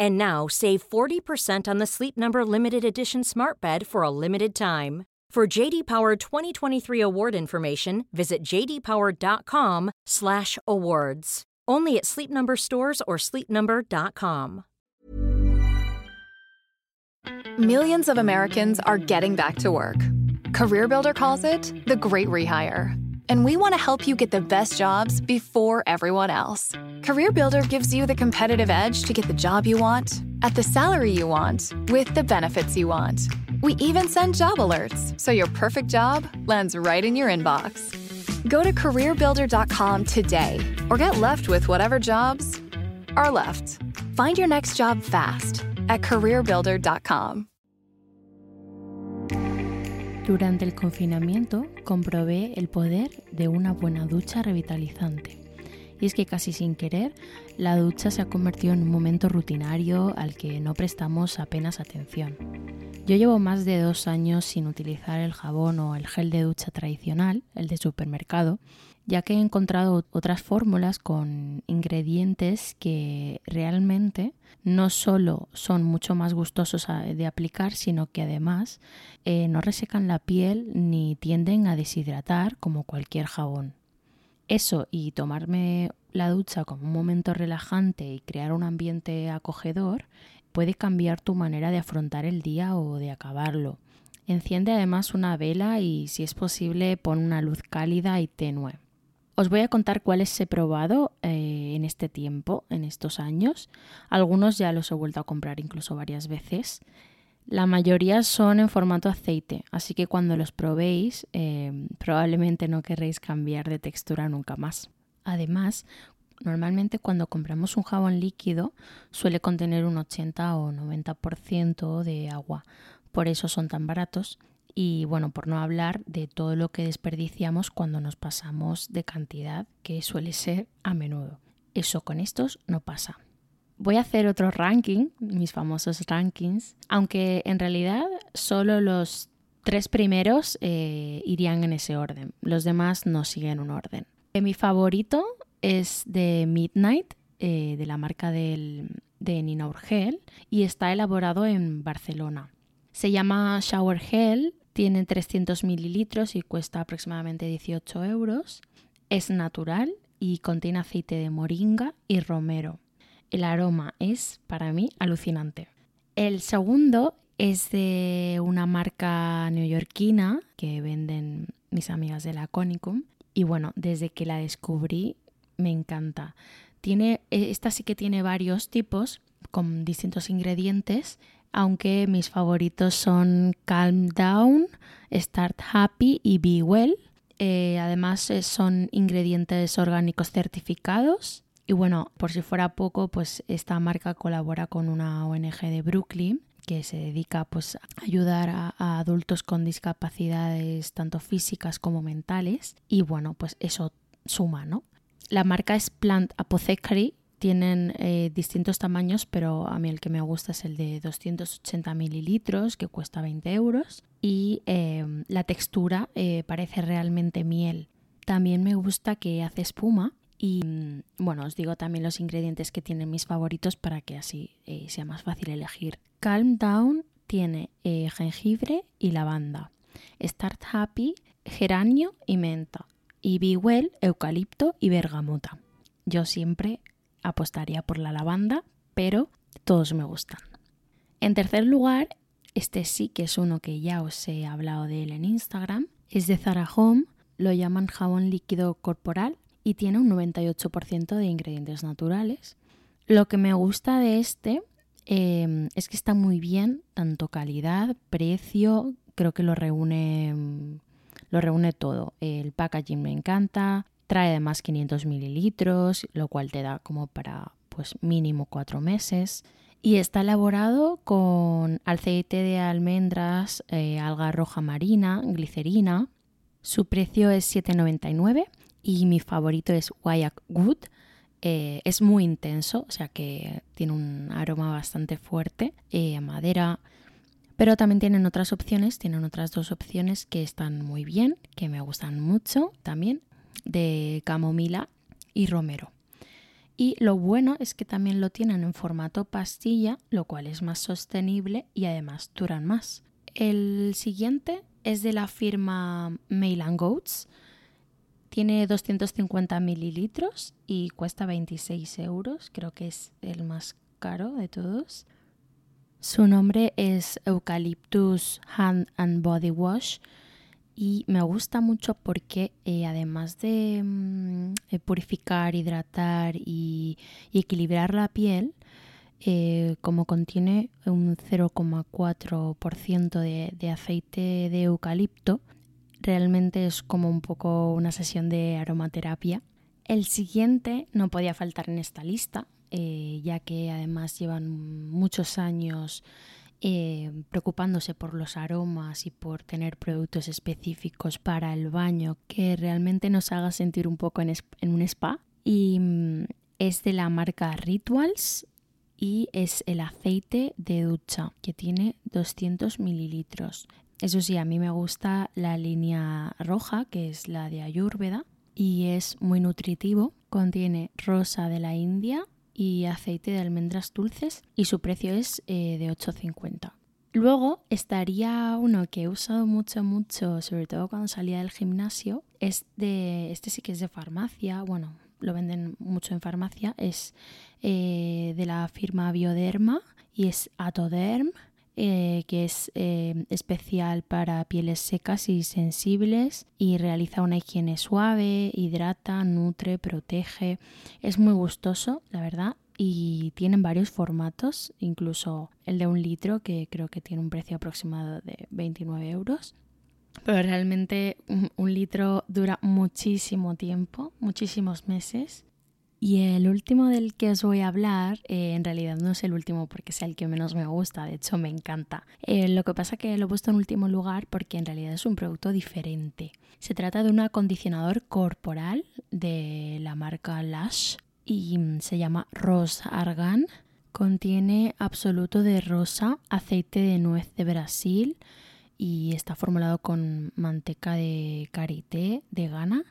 And now save 40% on the Sleep Number limited edition Smart Bed for a limited time. For JD Power 2023 award information, visit jdpower.com/awards. Only at Sleep Number stores or sleepnumber.com. Millions of Americans are getting back to work. CareerBuilder calls it the great rehire. And we want to help you get the best jobs before everyone else. CareerBuilder gives you the competitive edge to get the job you want, at the salary you want, with the benefits you want. We even send job alerts so your perfect job lands right in your inbox. Go to careerbuilder.com today or get left with whatever jobs are left. Find your next job fast at careerbuilder.com. Durante el confinamiento comprobé el poder de una buena ducha revitalizante. Y es que casi sin querer, la ducha se ha convertido en un momento rutinario al que no prestamos apenas atención. Yo llevo más de dos años sin utilizar el jabón o el gel de ducha tradicional, el de supermercado, ya que he encontrado otras fórmulas con ingredientes que realmente no solo son mucho más gustosos de aplicar, sino que además eh, no resecan la piel ni tienden a deshidratar como cualquier jabón. Eso y tomarme la ducha como un momento relajante y crear un ambiente acogedor puede cambiar tu manera de afrontar el día o de acabarlo. Enciende además una vela y si es posible pon una luz cálida y tenue. Os voy a contar cuáles he probado eh, en este tiempo, en estos años. Algunos ya los he vuelto a comprar incluso varias veces. La mayoría son en formato aceite, así que cuando los probéis eh, probablemente no querréis cambiar de textura nunca más. Además, normalmente cuando compramos un jabón líquido suele contener un 80 o 90% de agua, por eso son tan baratos y bueno, por no hablar de todo lo que desperdiciamos cuando nos pasamos de cantidad, que suele ser a menudo. Eso con estos no pasa. Voy a hacer otro ranking, mis famosos rankings, aunque en realidad solo los tres primeros eh, irían en ese orden, los demás no siguen un orden. Eh, mi favorito es de Midnight, eh, de la marca de Nina Urgel, y está elaborado en Barcelona. Se llama Shower Gel tiene 300 mililitros y cuesta aproximadamente 18 euros. Es natural y contiene aceite de moringa y romero. El aroma es para mí alucinante. El segundo es de una marca neoyorquina que venden mis amigas de la Conicum y bueno, desde que la descubrí me encanta. Tiene esta sí que tiene varios tipos con distintos ingredientes aunque mis favoritos son Calm Down, Start Happy y Be Well. Eh, además eh, son ingredientes orgánicos certificados. Y bueno, por si fuera poco, pues esta marca colabora con una ONG de Brooklyn que se dedica pues, a ayudar a, adultos con discapacidades tanto físicas como mentales y bueno pues eso suma no la marca es Plant Apothecary tienen eh, distintos tamaños, pero a mí el que me gusta es el de 280 mililitros, que cuesta 20 euros. Y em, la textura eh, parece realmente miel. También me gusta que hace espuma. Y mm, bueno, os digo también los ingredientes que tienen mis favoritos para que así eh, sea más fácil elegir. Calm Down tiene jengibre y lavanda. Start Happy, geranio y menta. Y Be Well, eucalipto y bergamota. Yo siempre apostaría por la lavanda, pero todos me gustan. En tercer lugar, este sí que es uno que ya os he hablado de él en Instagram, es de Zara Home, lo llaman jabón líquido corporal y tiene un 98% de ingredientes naturales. Lo que me gusta de este em, es que está muy bien, tanto calidad, precio, creo que lo reúne, lo reúne todo. El packaging me encanta, Trae además 500 mililitros, lo cual te da como para pues mínimo cuatro meses. Y está elaborado con aceite de almendras, eh, alga roja marina, glicerina. Su precio es 7,99 y mi favorito es Wayak Wood. Eh, es muy intenso, o sea que tiene un aroma bastante fuerte, eh, madera, pero también tienen otras opciones, tienen otras dos opciones que están muy bien, que me gustan mucho también de camomila y romero. Y lo bueno es que también lo tienen en formato pastilla, lo cual es más sostenible y además duran más. El siguiente es de la firma Mail Goats. Tiene 250 mililitros y cuesta 26 euros. Creo que es el más caro de todos. Su nombre es Eucalyptus Hand and Body Wash y me gusta mucho porque eh, además de mm, purificar, hidratar y, equilibrar la piel, eh, como contiene un 0,4% de, de aceite de eucalipto, realmente es como un poco una sesión de aromaterapia. El siguiente no podía faltar en esta lista, eh, ya que además llevan muchos años eh, preocupándose por los aromas y por tener productos específicos para el baño que realmente nos haga sentir un poco en, un spa. Y mm, es de la marca Rituals y es el aceite de ducha que tiene 200 mililitros. Eso sí, a mí me gusta la línea roja, que es la de Ayurveda, y es muy nutritivo. Contiene rosa de la India, y aceite de almendras dulces y su precio es eh, de 8,50. Luego estaría uno que he usado mucho, mucho, sobre todo cuando salía del gimnasio, es de, este sí que es de farmacia, bueno, lo venden mucho en farmacia, es eh, de la firma Bioderma y es Atoderm eh, que es eh, especial para pieles secas y sensibles y realiza una higiene suave, hidrata, nutre, protege. Es muy gustoso, la verdad, y tienen varios formatos, incluso el de un litro que creo que tiene un precio aproximado de 29 euros. Pero realmente un litro dura muchísimo tiempo, muchísimos meses y el último del que os voy a hablar, eh, en realidad no es el último porque es el que menos me gusta, de hecho me encanta. Eh, lo que pasa que lo he puesto en último lugar porque en realidad es un producto diferente. Se trata de un acondicionador corporal de la marca Lush y mm, se llama Rose Argan. Contiene absoluto de rosa, aceite de nuez de Brasil y está formulado con manteca de karité de Ghana.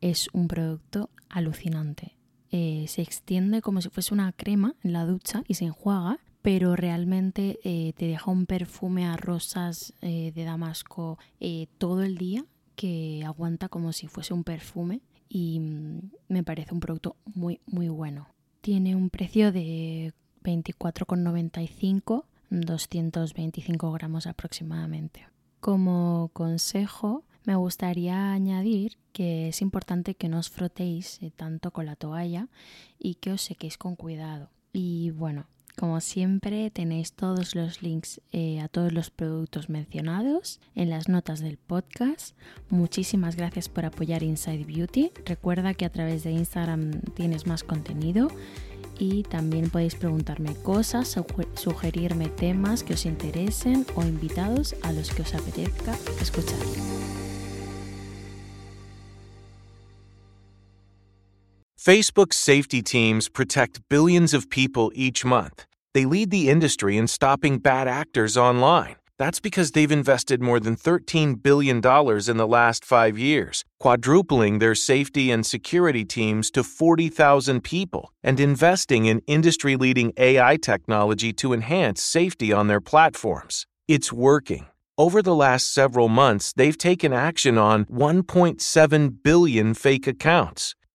Es un producto alucinante eh, se extiende como si fuese una crema en la ducha y se enjuaga, pero realmente eh, te deja un perfume a rosas eh, de damasco todo el día que aguanta como si fuese un perfume y mm, me parece un producto muy muy bueno. Tiene un precio de 24,95, 225 gramos aproximadamente. Como consejo, me gustaría añadir que es importante que no os frotéis eh, tanto con la toalla y que os sequéis con cuidado. Y bueno, como siempre tenéis todos los links eh, a todos los productos mencionados en las notas del podcast. Muchísimas gracias por apoyar Inside Beauty. Recuerda que a través de Instagram tienes más contenido y también podéis preguntarme cosas, sugerirme temas que os interesen o invitados a los que os apetezca escuchar. Facebook's safety teams protect billions of people each month. They lead the industry in stopping bad actors online. That's because they've invested more than $13 billion in the last five years, quadrupling their safety and security teams to 40,000 people, and investing in industry leading AI technology to enhance safety on their platforms. It's working. Over the last several months, they've taken action on 1.7 billion fake accounts,